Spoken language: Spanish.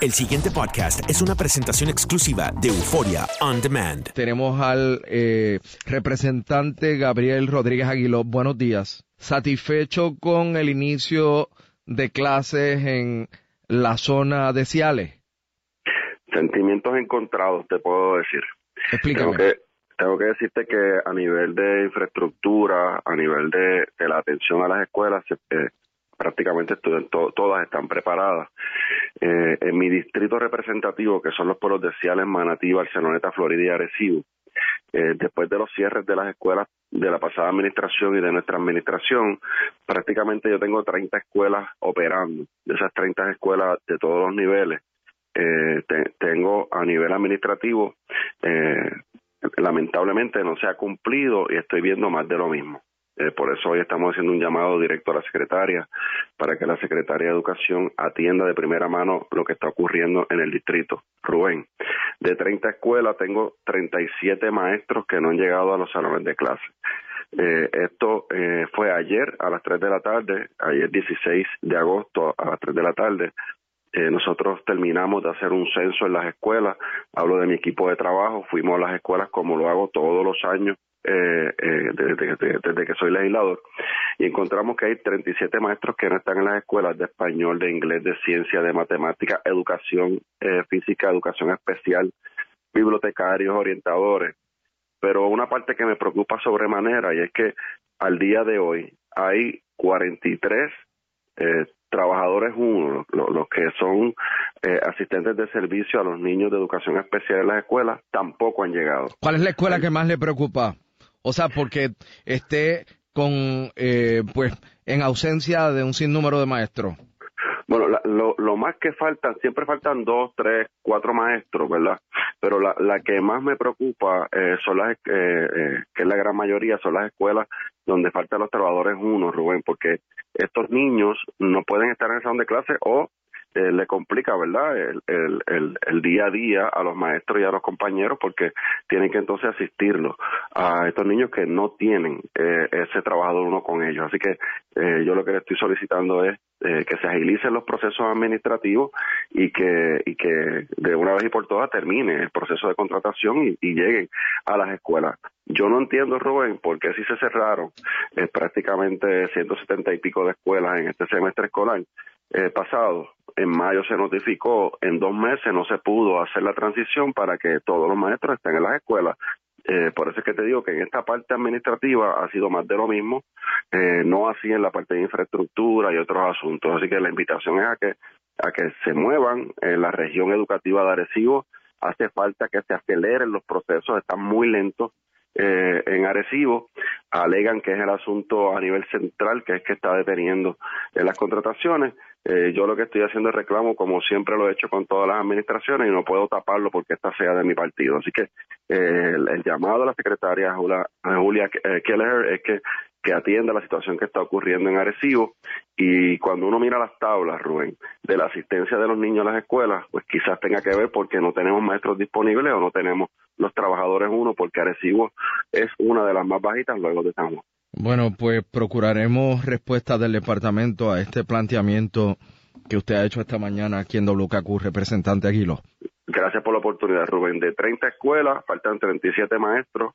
El siguiente podcast es una presentación exclusiva de Euforia On Demand. Tenemos al eh, representante Gabriel Rodríguez Aguiló. Buenos días. ¿Satisfecho con el inicio de clases en la zona de Ciales? Sentimientos encontrados, te puedo decir. Explícame. Tengo que, tengo que decirte que a nivel de infraestructura, a nivel de, de la atención a las escuelas, se- eh, prácticamente todas están preparadas. Eh, en mi distrito representativo, que son los pueblos de Ciales, Manatí, Barceloneta, Florida y Arecibo, eh, después de los cierres de las escuelas de la pasada administración y de nuestra administración, prácticamente yo tengo 30 escuelas operando. De esas 30 escuelas de todos los niveles, eh, te- tengo a nivel administrativo, eh, lamentablemente no se ha cumplido y estoy viendo más de lo mismo. Eh, por eso hoy estamos haciendo un llamado directo a la secretaria para que la secretaria de Educación atienda de primera mano lo que está ocurriendo en el distrito. Rubén, de 30 escuelas tengo 37 maestros que no han llegado a los salones de clase. Eh, esto eh, fue ayer a las 3 de la tarde, ayer 16 de agosto a las 3 de la tarde. Eh, nosotros terminamos de hacer un censo en las escuelas, hablo de mi equipo de trabajo, fuimos a las escuelas como lo hago todos los años eh, eh, desde, desde- desde que soy legislador y encontramos que hay 37 maestros que no están en las escuelas de español, de inglés, de ciencia, de matemática, educación eh, física, educación especial, bibliotecarios, orientadores. Pero una parte que me preocupa sobremanera y es que al día de hoy hay 43 eh, trabajadores uno, lo- los que son asistentes de servicio a los niños de educación especial en las escuelas, tampoco han llegado. ¿Cuál es la escuela que más le preocupa? O sea, porque esté con, eh, pues, en ausencia de un sinnúmero de maestros. Bueno, la- lo, más que faltan, siempre faltan dos, tres, cuatro maestros, ¿verdad? Pero la, la que más me preocupa eh, son las, eh, eh, que es la gran mayoría, son las escuelas donde faltan los trabajadores uno, Rubén, porque estos niños no pueden estar en el salón de clase o eh, le complica, ¿verdad? El, día a día a los maestros y a los compañeros porque tienen que entonces asistirlos a estos niños que no tienen eh, ese trabajador uno con ellos. Así que eh, yo lo que le estoy solicitando es eh, que se agilicen los procesos administrativos y que, y que de una vez y por todas termine el proceso de contratación y, y lleguen a las escuelas. Yo no entiendo, Rubén, por qué si se cerraron eh, prácticamente 170 y pico de escuelas en este semestre escolar eh, pasado. En mayo se notificó, en dos meses no se pudo hacer la transición para que todos los maestros estén en las escuelas. Eh, por eso es que te digo que en esta parte administrativa ha sido más de lo mismo, eh, no así en la parte de infraestructura y otros asuntos. Así que la invitación es a que a que se muevan en la región educativa de Arecibo. Hace falta que se aceleren los procesos, están muy lentos eh, en Arecibo. Alegan que es el asunto a nivel central, que es que está deteniendo eh, las contrataciones. Eh, yo lo que estoy haciendo es reclamo, como siempre lo he hecho con todas las administraciones, y no puedo taparlo porque esta sea de mi partido. Así que eh, el, el llamado a la secretaria Julia, Julia Kelleher es que, que atienda la situación que está ocurriendo en Arecibo. Y cuando uno mira las tablas, Rubén, de la asistencia de los niños a las escuelas, pues quizás tenga que ver porque no tenemos maestros disponibles o no tenemos los trabajadores uno, porque Arecibo es una de las más bajitas luego de San Juan. Bueno, pues procuraremos respuesta del departamento a este planteamiento que usted ha hecho esta mañana aquí en WKQ, representante Aguilo. Gracias por la oportunidad, Rubén. De 30 escuelas, faltan 37 maestros